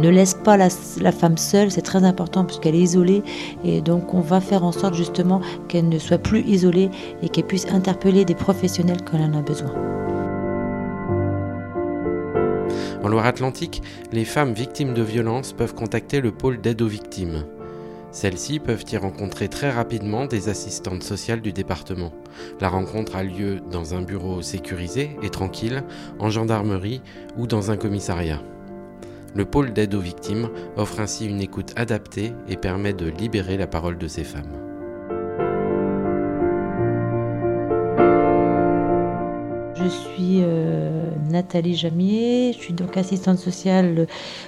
ne laisse pas la, femme seule, c'est très important puisqu'elle est isolée et donc on va faire en sorte justement qu'elle ne soit plus isolée et qu'elle puisse interpeller des professionnels quand elle en a besoin. En Loire-Atlantique, les femmes victimes de violences peuvent contacter le pôle d'aide aux victimes. Celles-ci peuvent y rencontrer très rapidement des assistantes sociales du département. La rencontre a lieu dans un bureau sécurisé et tranquille, en gendarmerie ou dans un commissariat. Le pôle d'aide aux victimes offre ainsi une écoute adaptée et permet de libérer la parole de ces femmes. Je suis euh, Nathalie Jamier, je suis donc assistante sociale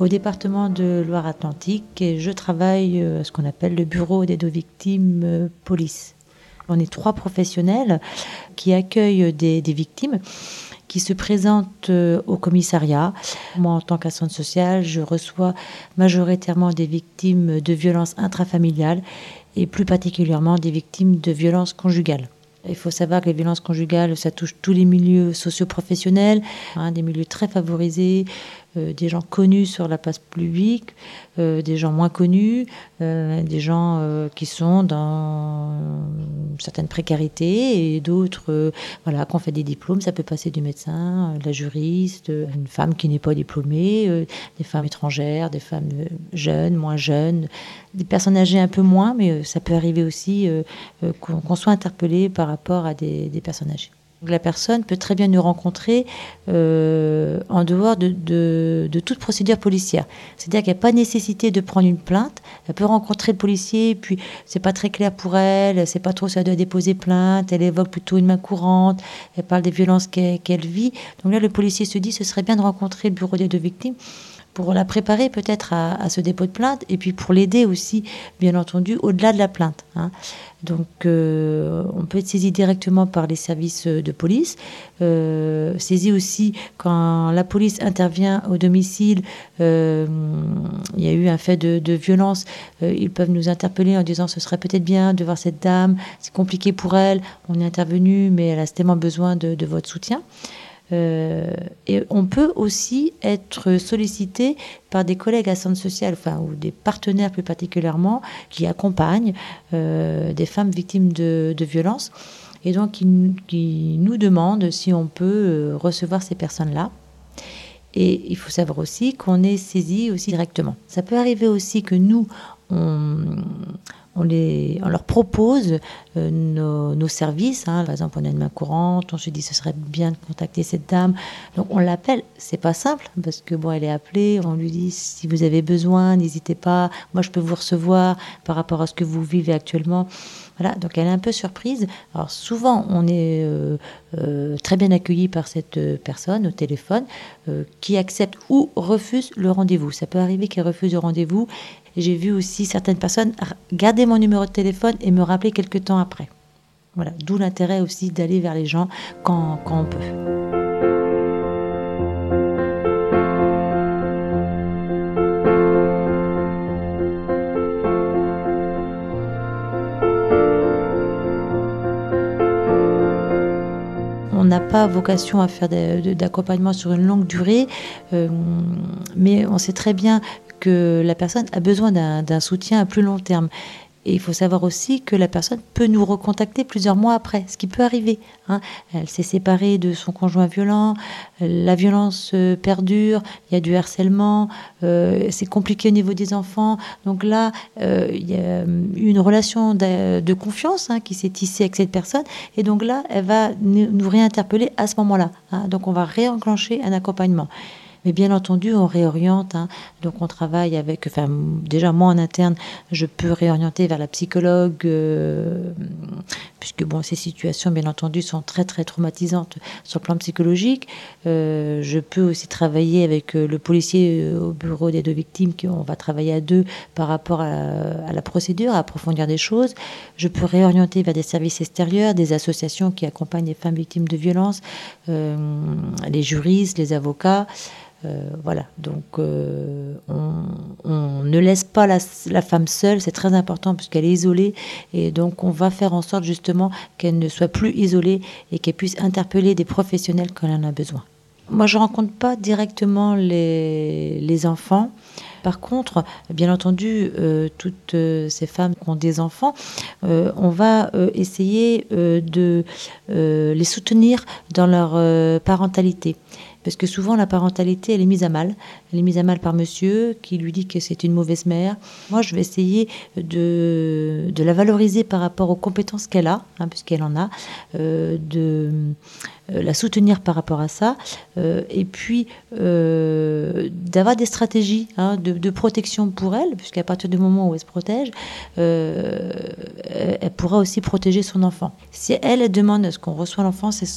au département de Loire-Atlantique et je travaille euh, à ce qu'on appelle le bureau d'aide aux victimes euh, police. On est trois professionnels qui accueillent des, des victimes qui se présentent euh, au commissariat. Moi, en tant qu'assistante sociale, je reçois majoritairement des victimes de violences intrafamiliales et plus particulièrement des victimes de violences conjugales. Il faut savoir que les violences conjugales, ça touche tous les milieux socio-professionnels, hein, des milieux très favorisés, euh, des gens connus sur la place publique, euh, des gens moins connus, euh, des gens qui sont dans certaines précarités et d'autres, voilà, qui ont fait des diplômes. Ça peut passer du médecin, de la juriste, une femme qui n'est pas diplômée, des femmes étrangères, des femmes jeunes, moins jeunes, des personnes âgées un peu moins, mais ça peut arriver aussi qu'on qu'on soit interpellé par rapport à des, des personnes âgées. La personne peut très bien nous rencontrer euh, en dehors de, toute procédure policière. C'est-à-dire qu'il n'y a pas nécessité de prendre une plainte. Elle peut rencontrer le policier, puis c'est pas très clair pour elle, sait pas trop si elle doit déposer plainte, elle évoque plutôt une main courante, elle parle des violences qu'elle vit. Donc là, le policier se dit ce serait bien de rencontrer le bureau des deux victimes pour la préparer peut-être à, ce dépôt de plainte et puis pour l'aider aussi, bien entendu, au-delà de la plainte. hein. Donc, euh, on peut être saisi directement par les services de police, euh, saisi aussi quand la police intervient au domicile, euh, il y a eu un fait de, violence, euh, ils peuvent nous interpeller en disant ce serait peut-être bien de voir cette dame, c'est compliqué pour elle, on est intervenu, mais elle a tellement besoin de votre soutien. Euh, et on peut aussi être sollicité par des collègues à centre social, enfin, ou des partenaires plus particulièrement, qui accompagnent euh, des femmes victimes de, de violences, et donc qui, qui nous demandent si on peut euh, recevoir ces personnes-là. Et il faut savoir aussi qu'on est saisi aussi directement. Ça peut arriver aussi que nous, on, on, les, on leur propose euh, nos, services. hein. Par exemple, on a une main courante, on se dit ce serait bien de contacter cette dame. Donc on l'appelle. C'est pas simple parce que bon, elle est appelée. On lui dit si vous avez besoin, n'hésitez pas. Moi, je peux vous recevoir par rapport à ce que vous vivez actuellement. Donc elle est un peu surprise. Alors souvent, on est euh, euh, très bien accueilli par cette euh, personne au téléphone qui accepte ou refuse le rendez-vous. Ça peut arriver qu'elle refuse le rendez-vous. J'ai vu aussi certaines personnes garder mon numéro de téléphone et me rappeler quelques temps après. Voilà, d'où l'intérêt aussi d'aller vers les gens quand on peut. On n'a pas vocation à faire d'accompagnement sur une longue durée, euh, mais on sait très bien que la personne a besoin d'un soutien à plus long terme. Et il faut savoir aussi que la personne peut nous recontacter plusieurs mois après, ce qui peut arriver. hein. Elle s'est séparée de son conjoint violent, la violence euh, perdure, il y a du harcèlement, euh, c'est compliqué au niveau des enfants. Donc là, euh, il y a une relation de, confiance hein, qui s'est tissée avec cette personne. Et donc là, elle va nous nous réinterpeller à ce moment-là. hein. Donc on va réenclencher un accompagnement. Mais bien entendu, on réoriente. hein. Donc, on travaille avec. Enfin, déjà, moi en interne, je peux réorienter vers la psychologue, euh, puisque bon, ces situations, bien entendu, sont très très traumatisantes sur le plan psychologique. Euh, je peux aussi travailler avec euh, le policier euh, au bureau des deux victimes, qui on va travailler à deux par rapport à, à la procédure, à approfondir des choses. Je peux réorienter vers des services extérieurs, des associations qui accompagnent les femmes victimes de violences, euh, les juristes, les avocats. Euh, voilà, donc euh, on, ne laisse pas la, femme seule, c'est très important puisqu'elle est isolée et donc on va faire en sorte justement qu'elle ne soit plus isolée et qu'elle puisse interpeller des professionnels quand elle en a besoin. Moi, je rencontre pas directement les enfants. Par contre, bien entendu, toutes ces femmes qui ont des enfants, on va essayer de les soutenir dans leur parentalité parce que souvent la parentalité, elle est mise à mal. Elle est mise à mal par monsieur qui lui dit que c'est une mauvaise mère. Moi, je vais essayer de, la valoriser par rapport aux compétences qu'elle a, hein, puisqu'elle en a, euh, de euh, la soutenir par rapport à ça, euh, et puis d'avoir des stratégies hein, de, protection pour elle, puisqu'à partir du moment où elle se protège, elle pourra aussi protéger son enfant. Si elle, elle demande ce qu'on reçoit l'enfant, c'est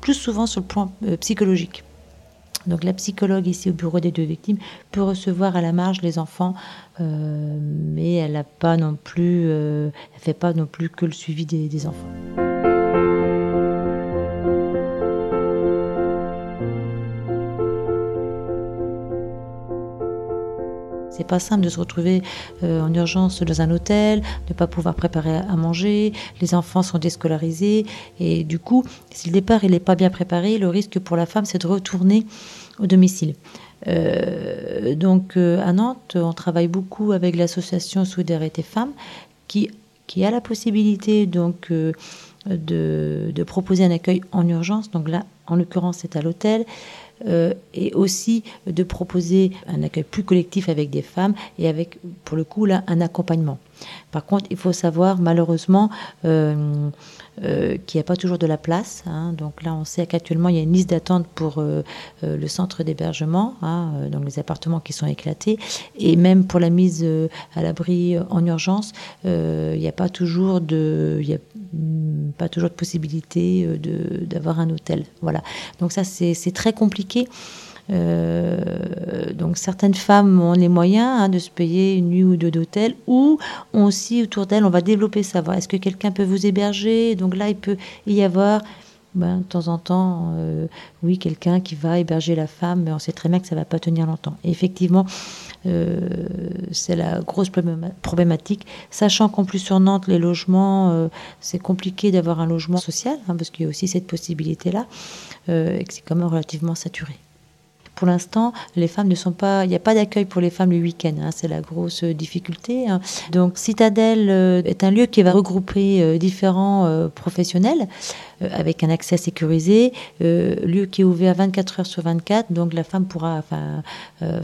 plus souvent sur le plan psychologique. Donc la psychologue ici au bureau des deux victimes peut recevoir à la marge les enfants, euh, mais elle n'a pas non plus, euh, elle fait pas non plus que le suivi des enfants. Pas simple de se retrouver euh, en urgence dans un hôtel, ne pas pouvoir préparer à manger, les enfants sont déscolarisés et du coup, si le départ il n'est pas bien préparé, le risque pour la femme c'est de retourner au domicile. Euh, donc euh, à Nantes, on travaille beaucoup avec l'association Solidarité Femmes qui, qui a la possibilité donc de, de, proposer un accueil en urgence. Donc là, en l'occurrence, c'est à l'hôtel. Euh, et aussi de proposer un accueil plus collectif avec des femmes et avec, pour le coup, là, un accompagnement. Par contre, il faut savoir, malheureusement, euh, euh, qu'il n'y a pas toujours de la place. Hein. Donc là, on sait qu'actuellement, il y a une liste d'attente pour le centre d'hébergement, hein, donc les appartements qui sont éclatés. Et même pour la mise à l'abri en urgence, il n'y a pas toujours de, il y a mm, pas toujours de possibilité d'avoir un hôtel. Voilà. Donc ça, c'est très compliqué euh, donc certaines femmes ont les moyens hein, de se payer une nuit ou deux d'hôtel, ou ont aussi autour d'elles, on va développer savoir est-ce que quelqu'un peut vous héberger? Donc là, il peut y avoir ben, de temps en temps, euh, oui, quelqu'un qui va héberger la femme, mais on sait très bien que ça va pas tenir longtemps. Effectivement, c'est la grosse problématique, sachant qu'en plus sur Nantes, les logements, c'est compliqué d'avoir un logement social, hein, parce qu'il y a aussi cette possibilité-là. Euh, et que c'est quand même relativement saturé. Pour l'instant, les femmes ne sont pas, il n'y a pas d'accueil pour les femmes le week-end, hein, c'est la grosse difficulté. Hein. Donc, Citadelle euh, est un lieu qui va regrouper euh, différents professionnels avec un accès sécurisé, lieu qui est ouvert 24 heures sur 24, donc la femme pourra enfin,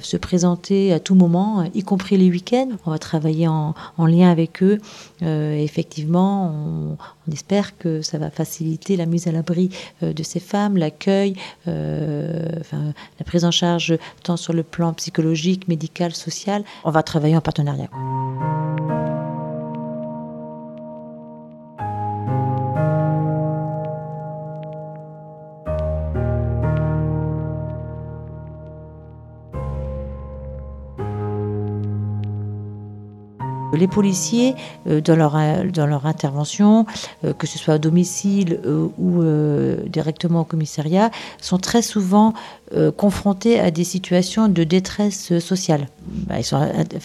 se présenter à tout moment, y compris les week-ends. On va travailler en, en lien avec eux. effectivement, on, espère que ça va faciliter la mise à l'abri euh, de ces femmes, l'accueil, euh, la en charge tant sur le plan psychologique, médical, social. On va travailler en partenariat. Les policiers, euh, dans, leur, dans leur intervention, euh, que ce soit à domicile euh, ou directement au commissariat, sont très souvent confrontés à des situations de détresse sociale. Bah, ils sont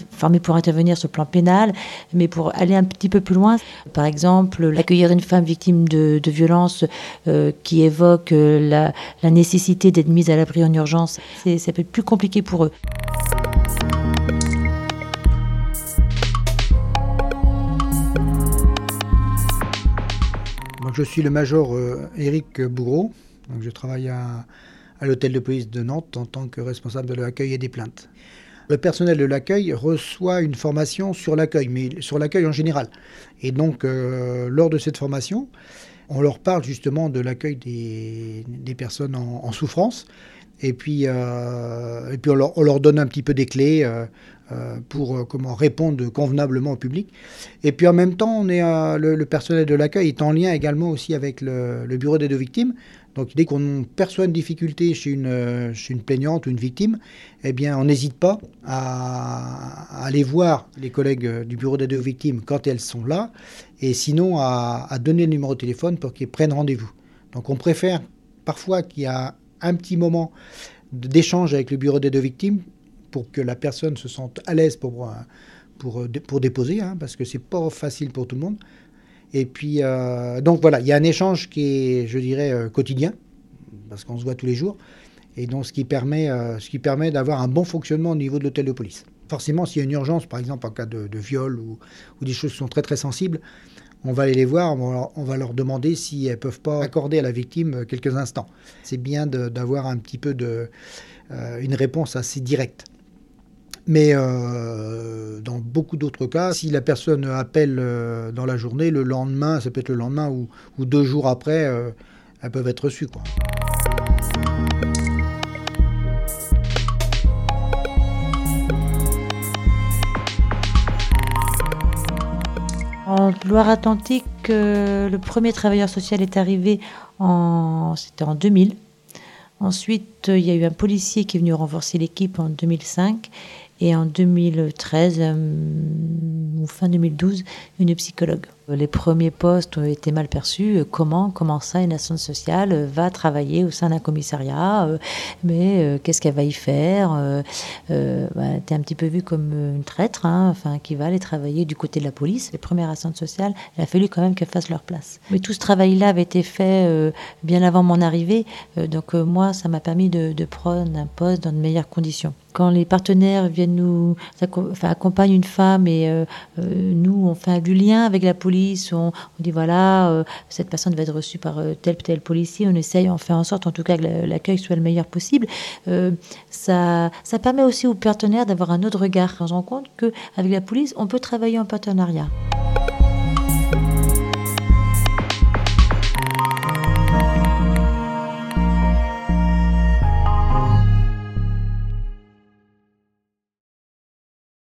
formés pour intervenir sur le plan pénal, mais pour aller un petit peu plus loin, par exemple, accueillir une femme victime de, de violence qui évoque la, la nécessité d'être mise à l'abri en urgence, ça peut être plus compliqué pour eux. Je suis le major euh, Éric Bourreau. je travaille à, l'hôtel de police de Nantes en tant que responsable de l'accueil et des plaintes. Le personnel de l'accueil reçoit une formation sur l'accueil, mais sur l'accueil en général. Et donc, euh, lors de cette formation, on leur parle justement de l'accueil des, personnes en, souffrance. Et puis, euh, et puis on, leur, donne un petit peu des clés pour euh, comment répondre convenablement au public. Et puis en même temps, on est, euh, le, personnel de l'accueil est en lien également aussi avec le, bureau des deux victimes. Donc dès qu'on perçoit une difficulté chez une, chez une plaignante ou une victime, eh bien on n'hésite pas à, aller voir les collègues du bureau des deux victimes quand elles sont là, et sinon à, à donner le numéro de téléphone pour qu'ils prennent rendez-vous. Donc on préfère parfois qu'il y a un petit moment d'échange avec le bureau des deux victimes pour que la personne se sente à l'aise pour, euh, pour, euh, pour déposer, hein, parce que c'est pas facile pour tout le monde. Et puis, euh, donc voilà, il y a un échange qui est, je dirais, quotidien, parce qu'on se voit tous les jours, et donc ce qui permet, ce qui permet d'avoir un bon fonctionnement au niveau de l'hôtel de police. Forcément, s'il y a une urgence, par exemple en cas de, viol ou, des choses qui sont très très sensibles, on va aller les voir, on va, leur demander si elles peuvent pas accorder à la victime quelques instants. C'est bien d'avoir un petit peu de, une réponse assez directe. Mais euh, dans beaucoup d'autres cas, si la personne appelle euh, dans la journée, le lendemain, ça peut être le lendemain ou, deux jours après, elles peuvent être reçues. En Loire-Atlantique, le premier travailleur social est arrivé en, c'était en 2000. Ensuite, il y a eu un policier qui est venu renforcer l'équipe en 2005 et en 2013 euh, ou fin 2012, une psychologue. Les premiers postes ont été mal perçus. Comment, comment ça, une assistante sociale va travailler au sein d'un commissariat euh, Mais euh, qu'est-ce qu'elle va y faire euh, bah, T'es un petit peu vue comme une traître, hein, enfin, qui va aller travailler du côté de la police. Les premières assistantes sociales, il a fallu quand même qu'elles fassent leur place. Mais tout ce travail-là avait été fait bien avant mon arrivée. donc moi, ça m'a permis de prendre un poste dans de meilleures conditions quand les partenaires viennent nous enfin, accompagnent une femme et nous on fait du lien avec la police on, dit voilà, euh, cette personne va être reçue par euh, tel tel policier, on essaye, on fait en sorte en tout cas que l'accueil soit le meilleur possible. Euh, ça, ça permet aussi aux partenaires d'avoir un autre regard. On se rend compte qu'avec la police, on peut travailler en partenariat.